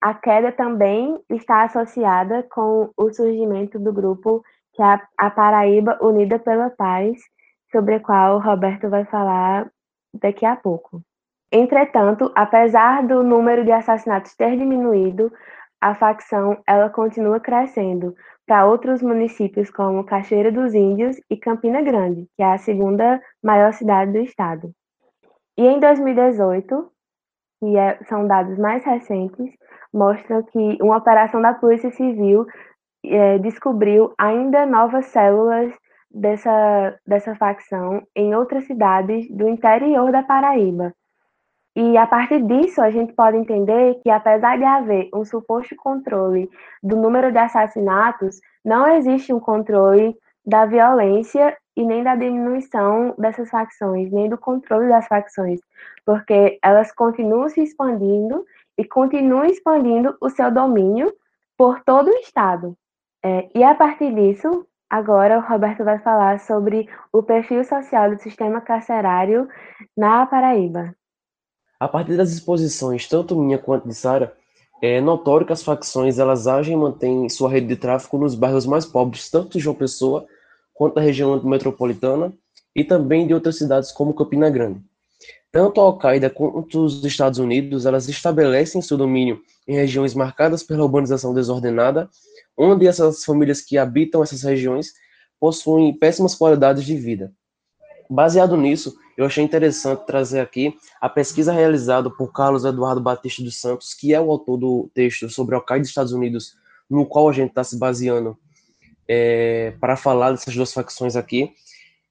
S4: a queda também está associada com o surgimento do grupo que é a Paraíba Unida pela Paz, sobre a qual o Roberto vai falar daqui a pouco. Entretanto, apesar do número de assassinatos ter diminuído, a facção ela continua crescendo para outros municípios como Cachoeira dos Índios e Campina Grande, que é a segunda maior cidade do estado. E em 2018, que é, são dados mais recentes, mostram que uma operação da Polícia Civil é, descobriu ainda novas células dessa, dessa facção em outras cidades do interior da Paraíba. E a partir disso, a gente pode entender que, apesar de haver um suposto controle do número de assassinatos, não existe um controle da violência e nem da diminuição dessas facções, nem do controle das facções, porque elas continuam se expandindo e continuam expandindo o seu domínio por todo o Estado. É, e a partir disso, Agora, o Roberto vai falar sobre o perfil social do sistema carcerário na Paraíba.
S2: A partir das exposições, tanto minha quanto de Sara, é notório que as facções elas agem e mantêm sua rede de tráfico nos bairros mais pobres, tanto de João Pessoa quanto da região metropolitana e também de outras cidades como Campina Grande. Tanto a Al-Qaeda quanto os Estados Unidos, elas estabelecem seu domínio em regiões marcadas pela urbanização desordenada onde essas famílias que habitam essas regiões possuem péssimas qualidades de vida. Baseado nisso, eu achei interessante trazer aqui a pesquisa realizada por Carlos Eduardo Batista dos Santos, que é o autor do texto sobre Al-Qaeda dos Estados Unidos, no qual a gente está se baseando é, para falar dessas duas facções aqui,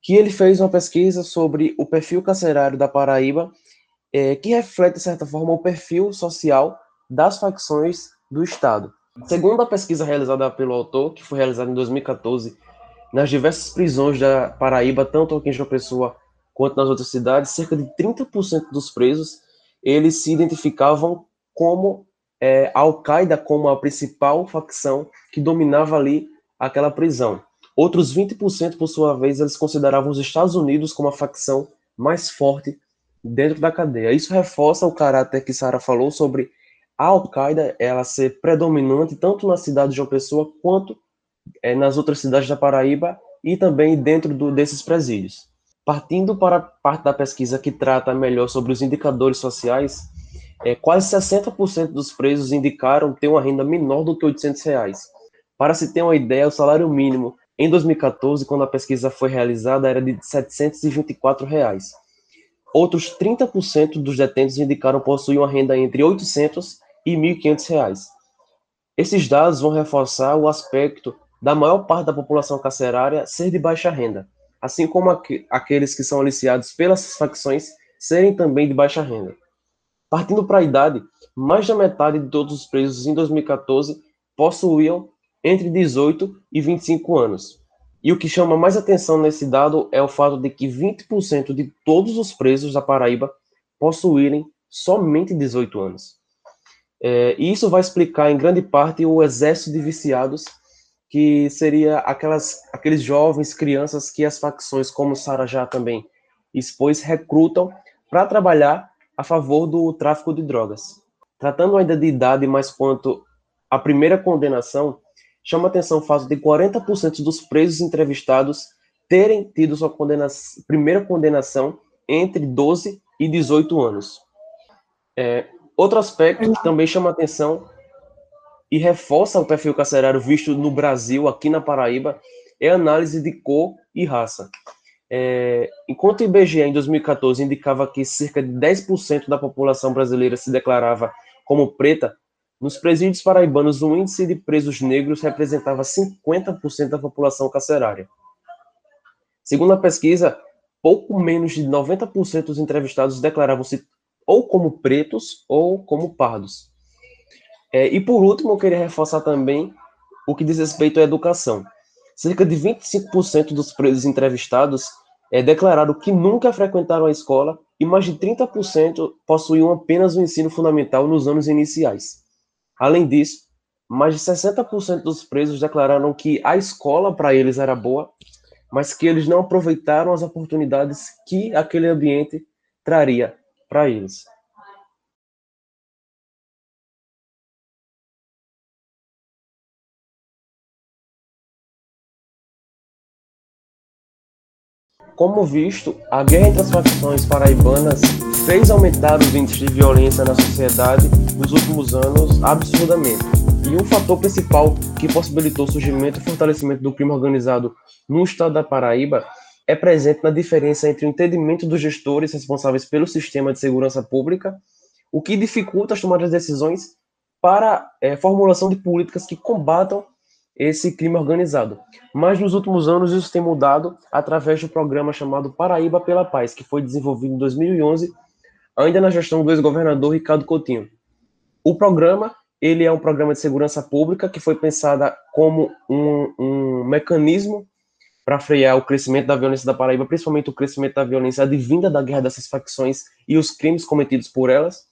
S2: que ele fez uma pesquisa sobre o perfil carcerário da Paraíba, é, que reflete, de certa forma, o perfil social das facções do Estado. Segundo a pesquisa realizada pelo autor, que foi realizada em 2014, nas diversas prisões da Paraíba, tanto aqui em João Pessoa quanto nas outras cidades, cerca de 30% dos presos eles se identificavam como é, Al-Qaeda como a principal facção que dominava ali aquela prisão. Outros 20%, por sua vez, eles consideravam os Estados Unidos como a facção mais forte dentro da cadeia. Isso reforça o caráter que Sara falou sobre a Al-Qaeda ela ser predominante tanto na cidade de João Pessoa quanto é, nas outras cidades da Paraíba e também dentro do, desses presídios. Partindo para a parte da pesquisa que trata melhor sobre os indicadores sociais, é, quase 60% dos presos indicaram ter uma renda menor do que 800 reais. Para se ter uma ideia, o salário mínimo em 2014, quando a pesquisa foi realizada, era de 724 reais. Outros 30% dos detentos indicaram possuir uma renda entre 800 e R$ 1.500. Esses dados vão reforçar o aspecto da maior parte da população carcerária ser de baixa renda, assim como aqu aqueles que são aliciados pelas facções serem também de baixa renda. Partindo para a idade, mais da metade de todos os presos em 2014 possuíam entre 18 e 25 anos. E o que chama mais atenção nesse dado é o fato de que 20% de todos os presos da Paraíba possuírem somente 18 anos. É, e isso vai explicar, em grande parte, o exército de viciados, que seria aquelas, aqueles jovens, crianças que as facções, como Sara já também expôs, recrutam para trabalhar a favor do tráfico de drogas. Tratando ainda de idade, mais quanto à primeira condenação, chama atenção o fato de 40% dos presos entrevistados terem tido sua condena primeira condenação entre 12 e 18 anos. É, Outro aspecto que também chama atenção e reforça o perfil carcerário visto no Brasil, aqui na Paraíba, é a análise de cor e raça. É, enquanto o IBGE em 2014 indicava que cerca de 10% da população brasileira se declarava como preta, nos presídios paraibanos o índice de presos negros representava 50% da população carcerária. Segundo a pesquisa, pouco menos de 90% dos entrevistados declaravam-se ou como pretos ou como pardos. É, e por último, eu queria reforçar também o que diz respeito à educação. Cerca de 25% dos presos entrevistados é, declararam que nunca frequentaram a escola e mais de 30% possuíam apenas o ensino fundamental nos anos iniciais. Além disso, mais de 60% dos presos declararam que a escola para eles era boa, mas que eles não aproveitaram as oportunidades que aquele ambiente traria para eles. Como visto, a guerra entre as facções paraibanas fez aumentar os índices de violência na sociedade nos últimos anos absurdamente. E um fator principal que possibilitou o surgimento e fortalecimento do crime organizado no estado da Paraíba é presente na diferença entre o entendimento dos gestores responsáveis pelo sistema de segurança pública, o que dificulta as tomadas de decisões para a é, formulação de políticas que combatam esse crime organizado. Mas nos últimos anos isso tem mudado através do programa chamado Paraíba pela Paz, que foi desenvolvido em 2011, ainda na gestão do ex-governador Ricardo Coutinho. O programa ele é um programa de segurança pública que foi pensado como um, um mecanismo para frear o crescimento da violência da Paraíba, principalmente o crescimento da violência advinda da guerra dessas facções e os crimes cometidos por elas,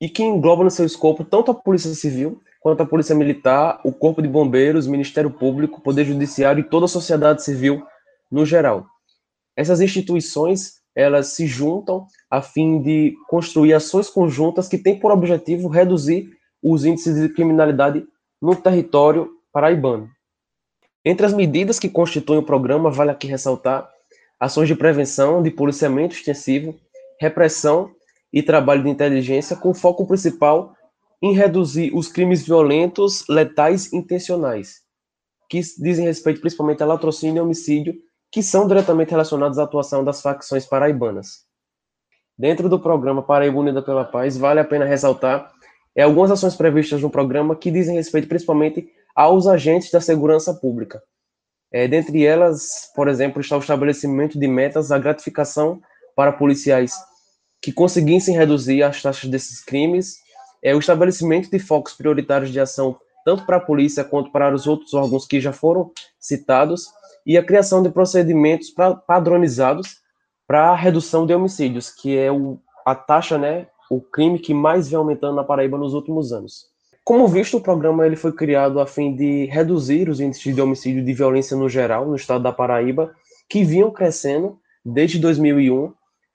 S2: e que engloba no seu escopo tanto a Polícia Civil quanto a Polícia Militar, o Corpo de Bombeiros, Ministério Público, Poder Judiciário e toda a sociedade civil no geral. Essas instituições, elas se juntam a fim de construir ações conjuntas que têm por objetivo reduzir os índices de criminalidade no território paraibano. Entre as medidas que constituem o programa, vale aqui ressaltar ações de prevenção, de policiamento extensivo, repressão e trabalho de inteligência, com foco principal em reduzir os crimes violentos, letais intencionais, que dizem respeito principalmente a latrocínio e homicídio, que são diretamente relacionados à atuação das facções paraibanas. Dentro do programa Paraíba Unida pela Paz, vale a pena ressaltar é, algumas ações previstas no programa que dizem respeito principalmente aos agentes da segurança pública. É, dentre elas, por exemplo, está o estabelecimento de metas, a gratificação para policiais que conseguissem reduzir as taxas desses crimes é o estabelecimento de focos prioritários de ação tanto para a polícia quanto para os outros órgãos que já foram citados e a criação de procedimentos padronizados para a redução de homicídios, que é o, a taxa, né, o crime que mais vem aumentando na Paraíba nos últimos anos. Como visto, o programa ele foi criado a fim de reduzir os índices de homicídio e de violência no geral no estado da Paraíba, que vinham crescendo desde 2001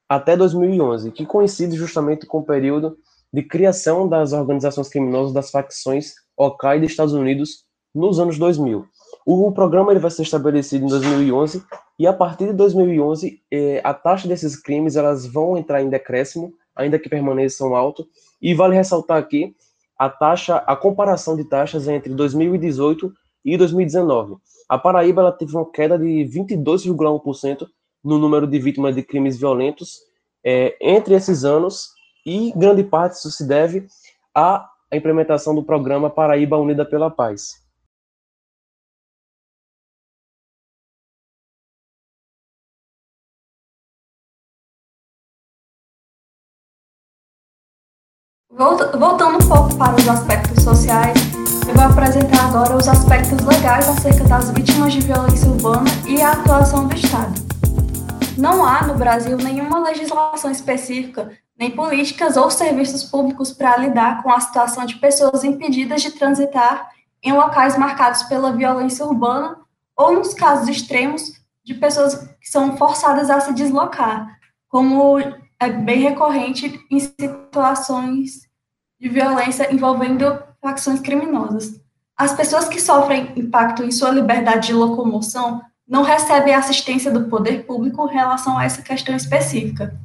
S2: até 2011, que coincide justamente com o período de criação das organizações criminosas das facções Al-Qaeda dos Estados Unidos nos anos 2000. O programa ele vai ser estabelecido em 2011 e a partir de 2011 eh, a taxa desses crimes elas vão entrar em decréscimo, ainda que permaneçam alto. E vale ressaltar aqui a taxa, a comparação de taxas entre 2018 e 2019. A Paraíba ela teve uma queda de 22,1% no número de vítimas de crimes violentos eh, entre esses anos e grande parte disso se deve à implementação do programa Paraíba Unida pela Paz.
S3: Voltando um pouco para os aspectos sociais, eu vou apresentar agora os aspectos legais acerca das vítimas de violência urbana e a atuação do Estado. Não há no Brasil nenhuma legislação específica nem políticas ou serviços públicos para lidar com a situação de pessoas impedidas de transitar em locais marcados pela violência urbana ou, nos casos extremos, de pessoas que são forçadas a se deslocar, como é bem recorrente em situações de violência envolvendo facções criminosas. As pessoas que sofrem impacto em sua liberdade de locomoção não recebem assistência do poder público em relação a essa questão específica.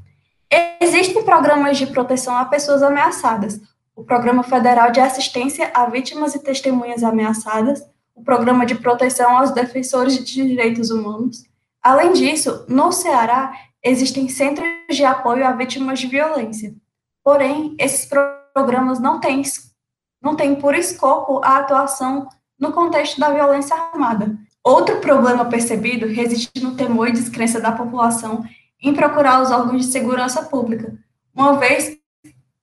S3: Existem programas de proteção a pessoas ameaçadas. O Programa Federal de Assistência a Vítimas e Testemunhas Ameaçadas, o Programa de Proteção aos Defensores de Direitos Humanos. Além disso, no Ceará, existem centros de apoio a vítimas de violência. Porém, esses programas não têm, não têm por escopo a atuação no contexto da violência armada. Outro problema percebido reside no temor e descrença da população em procurar os órgãos de segurança pública, uma vez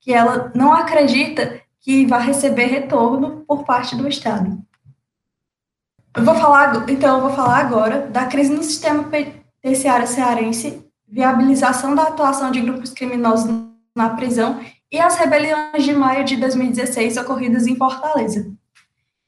S3: que ela não acredita que vai receber retorno por parte do Estado. Eu vou falar, então, eu vou falar agora da crise no sistema penitenciária cearense, viabilização da atuação de grupos criminosos na prisão e as rebeliões de maio de 2016 ocorridas em Fortaleza.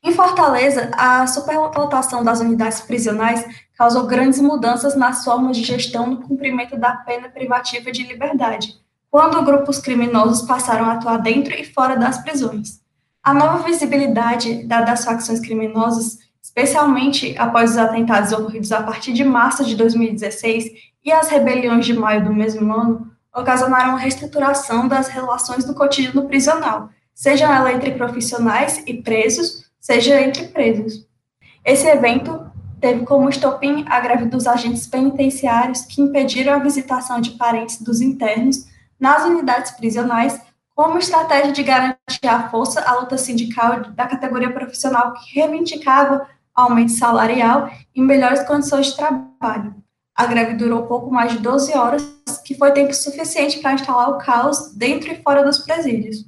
S3: Em Fortaleza, a superlotação das unidades prisionais causou grandes mudanças nas formas de gestão no cumprimento da pena privativa de liberdade, quando grupos criminosos passaram a atuar dentro e fora das prisões. A nova visibilidade das facções criminosas, especialmente após os atentados ocorridos a partir de março de 2016 e as rebeliões de maio do mesmo ano, ocasionaram uma reestruturação das relações no cotidiano prisional, sejam elas entre profissionais e presos, seja entre presos. Esse evento teve como estopim a greve dos agentes penitenciários que impediram a visitação de parentes dos internos nas unidades prisionais como estratégia de garantir a força à luta sindical da categoria profissional que reivindicava aumento salarial e melhores condições de trabalho. A greve durou pouco mais de 12 horas, que foi tempo suficiente para instalar o caos dentro e fora dos presídios.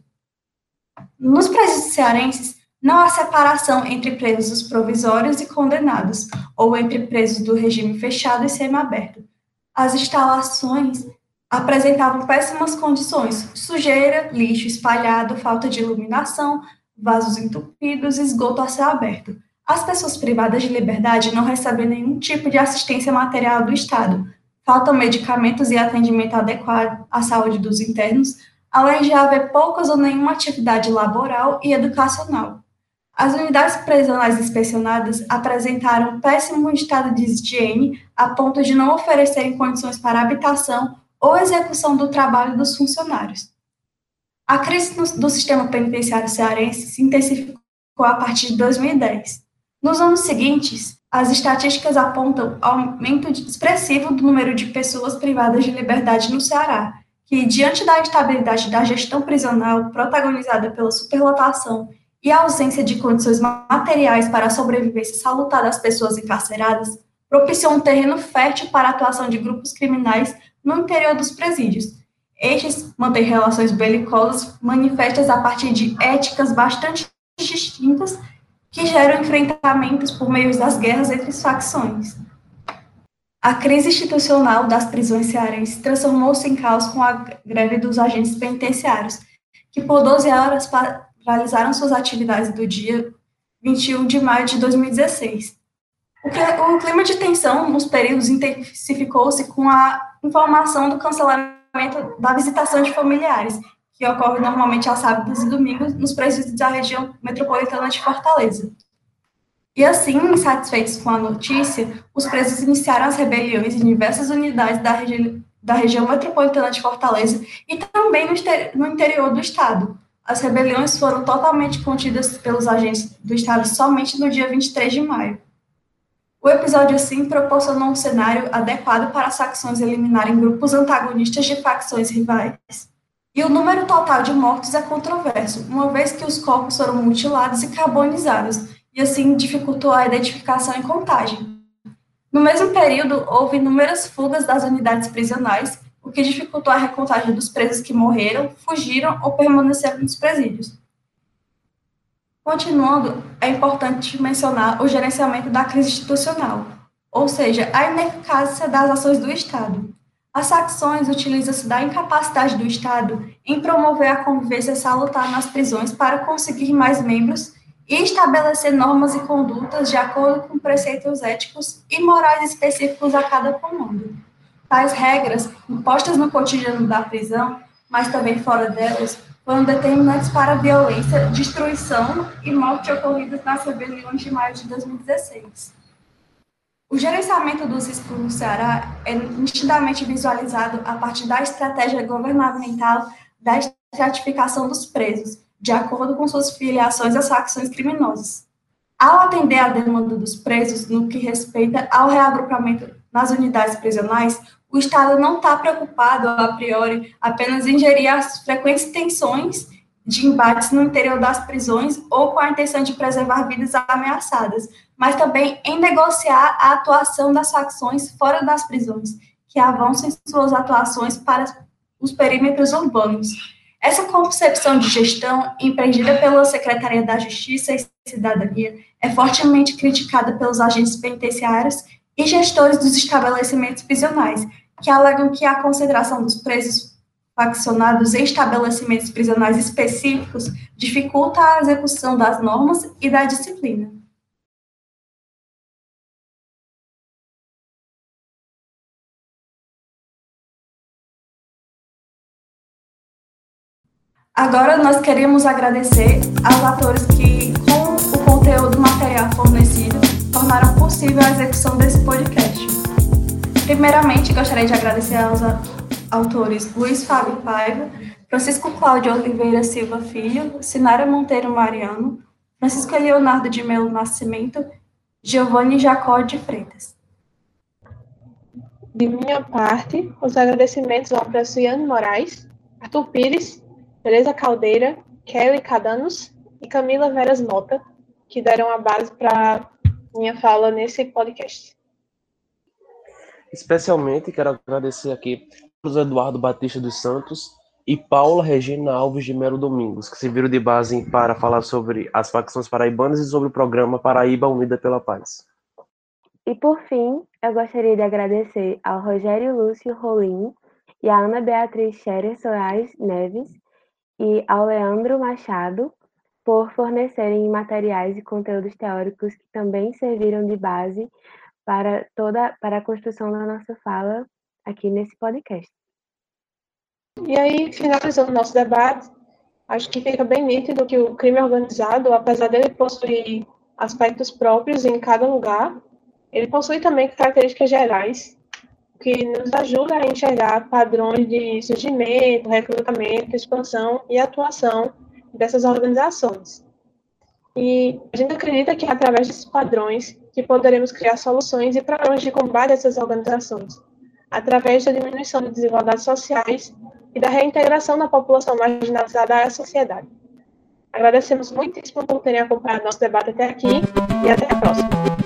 S3: Nos presídios cearenses, não há separação entre presos provisórios e condenados, ou entre presos do regime fechado e semiaberto. As instalações apresentavam péssimas condições: sujeira, lixo espalhado, falta de iluminação, vasos entupidos, esgoto a céu aberto. As pessoas privadas de liberdade não recebem nenhum tipo de assistência material do Estado. Faltam medicamentos e atendimento adequado à saúde dos internos, além de haver poucas ou nenhuma atividade laboral e educacional. As unidades prisionais inspecionadas apresentaram péssimo estado de higiene a ponto de não oferecerem condições para habitação ou execução do trabalho dos funcionários. A crise do sistema penitenciário cearense se intensificou a partir de 2010. Nos anos seguintes, as estatísticas apontam aumento expressivo do número de pessoas privadas de liberdade no Ceará, que, diante da instabilidade da gestão prisional protagonizada pela superlotação e a ausência de condições materiais para a sobrevivência salutar das pessoas encarceradas, propiciou um terreno fértil para a atuação de grupos criminais no interior dos presídios. Estes mantêm relações belicosas manifestas a partir de éticas bastante distintas que geram enfrentamentos por meio das guerras entre as facções. A crise institucional das prisões cearenses transformou-se em caos com a greve dos agentes penitenciários, que por 12 horas realizaram suas atividades do dia 21 de maio de 2016. O clima de tensão nos períodos intensificou-se com a informação do cancelamento da visitação de familiares, que ocorre normalmente aos sábados e domingos nos presídios da região metropolitana de Fortaleza. E assim, insatisfeitos com a notícia, os presos iniciaram as rebeliões em diversas unidades da, regi da região metropolitana de Fortaleza e também no, no interior do estado, as rebeliões foram totalmente contidas pelos agentes do Estado somente no dia 23 de maio. O episódio, assim, proporcionou um cenário adequado para as facções eliminarem grupos antagonistas de facções rivais. E o número total de mortos é controverso, uma vez que os corpos foram mutilados e carbonizados, e assim dificultou a identificação e contagem. No mesmo período, houve inúmeras fugas das unidades prisionais, o que dificultou a recontagem dos presos que morreram, fugiram ou permaneceram nos presídios. Continuando, é importante mencionar o gerenciamento da crise institucional, ou seja, a ineficácia das ações do Estado. As facções utilizam-se da incapacidade do Estado em promover a convivência salutar nas prisões para conseguir mais membros e estabelecer normas e condutas de acordo com preceitos éticos e morais específicos a cada comando. Tais regras, impostas no cotidiano da prisão, mas também fora delas, foram determinantes para a violência, destruição e morte ocorridas nas rebeliões de maio de 2016. O gerenciamento dos riscos no Ceará é nitidamente visualizado a partir da estratégia governamental da estratificação dos presos, de acordo com suas filiações às facções criminosas. Ao atender à demanda dos presos no que respeita ao reagrupamento nas unidades prisionais, o Estado não está preocupado, a priori, apenas em gerir as frequentes tensões de embates no interior das prisões ou com a intenção de preservar vidas ameaçadas, mas também em negociar a atuação das facções fora das prisões, que avançam suas atuações para os perímetros urbanos. Essa concepção de gestão, empreendida pela Secretaria da Justiça e Cidadania, é fortemente criticada pelos agentes penitenciários e gestores dos estabelecimentos prisionais, que alegam que a concentração dos presos faccionados em estabelecimentos prisionais específicos dificulta a execução das normas e da disciplina. Agora nós queremos agradecer aos atores que, com o conteúdo material fornecido, tornaram possível a execução desse podcast. Primeiramente, gostaria de agradecer aos autores Luiz Fábio Paiva, Francisco Cláudio Oliveira Silva Filho, Sinara Monteiro Mariano, Francisco Leonardo de Melo Nascimento, Giovanni Jacó de Freitas.
S1: De minha parte, os agradecimentos ao Ian Moraes, Arthur Pires Teresa Caldeira, Kelly Cadanos e Camila Veras Mota, que deram a base para minha fala nesse podcast.
S2: Especialmente quero agradecer aqui José Eduardo Batista dos Santos e Paula Regina Alves de Melo Domingos, que serviram de base para falar sobre as facções paraibanas e sobre o programa Paraíba Unida pela Paz.
S4: E por fim, eu gostaria de agradecer ao Rogério Lúcio Rolim e à Ana Beatriz Scherer Soares Neves, e ao Leandro Machado por fornecerem materiais e conteúdos teóricos que também serviram de base para toda para a construção da nossa fala aqui nesse podcast.
S1: E aí, finalizando o nosso debate, acho que fica bem nítido que o crime organizado, apesar dele possuir aspectos próprios em cada lugar, ele possui também características gerais que nos ajuda a enxergar padrões de surgimento, recrutamento, expansão e atuação dessas organizações. E a gente acredita que através desses padrões que poderemos criar soluções e programas de combate a essas organizações, através da diminuição de desigualdades sociais e da reintegração da população marginalizada à sociedade. Agradecemos muitíssimo por terem acompanhado nosso debate até aqui e até a próxima.